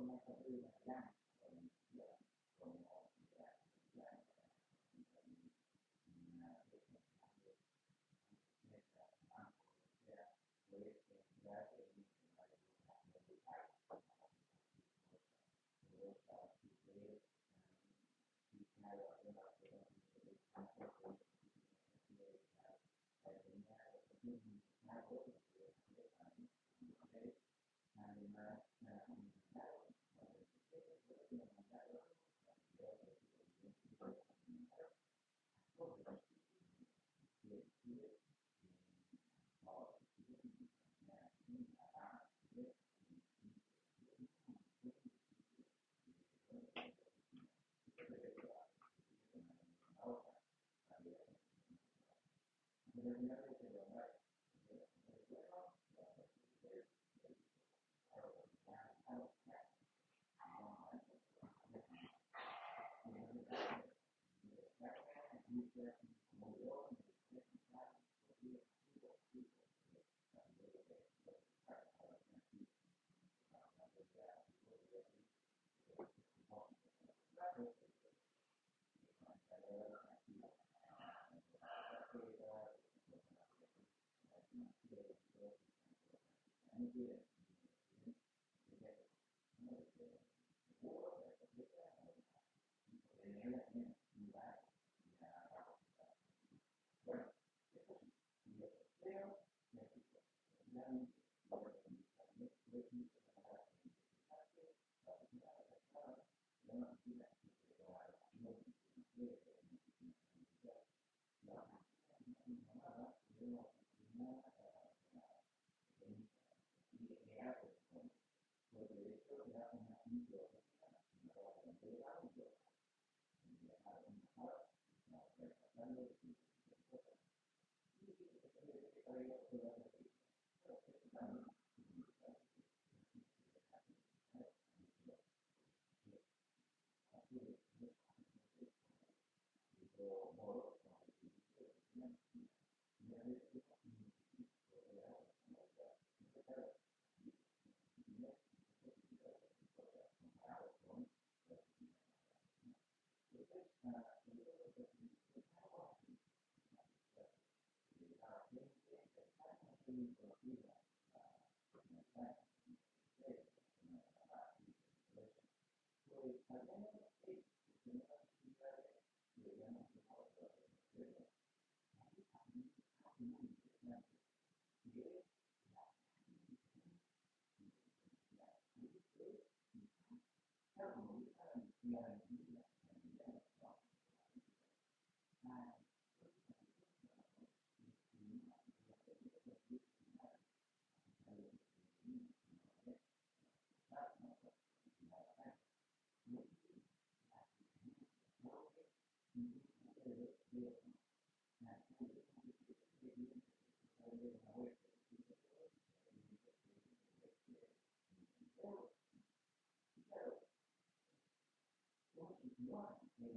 คนละสองอื่นได้ Amen. Yeah. Thank uh -huh. Thank you. วัลย์เป็น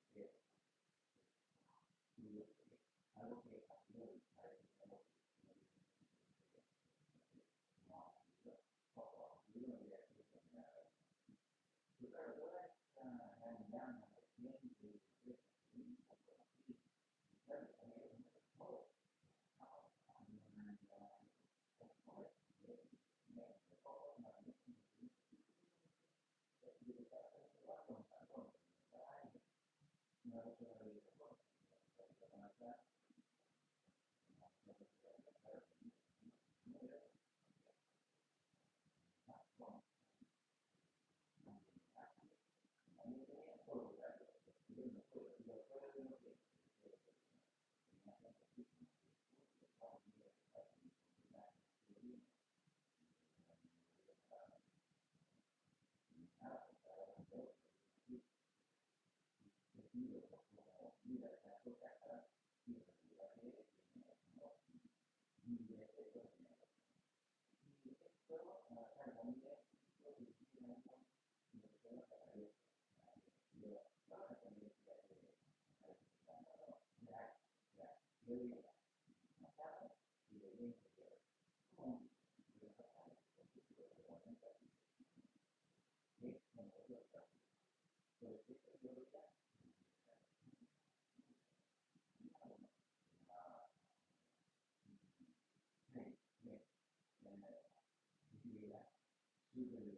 Yeah. 所以，加上因为是控制一个范围，我们我们的每种模式，都是优先。啊，内内内，距离的一个人。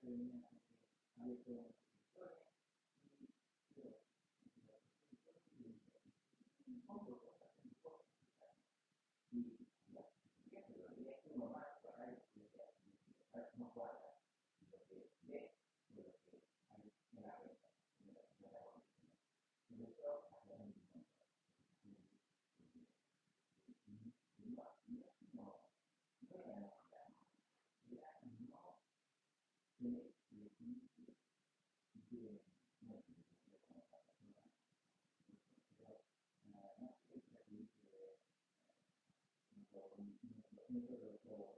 对，那个还有说。那个时候。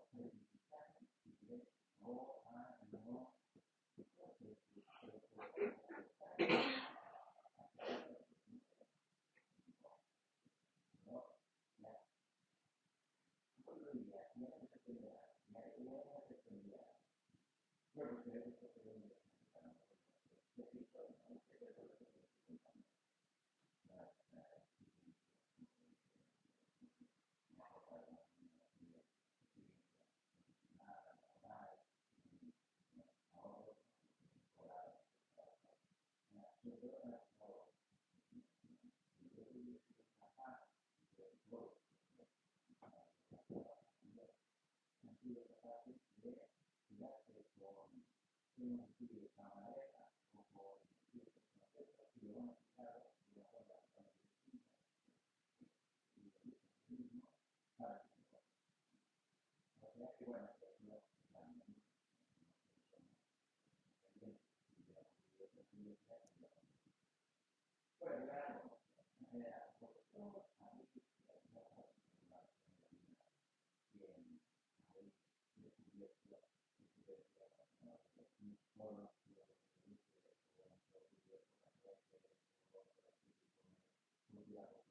Yeah. mondiale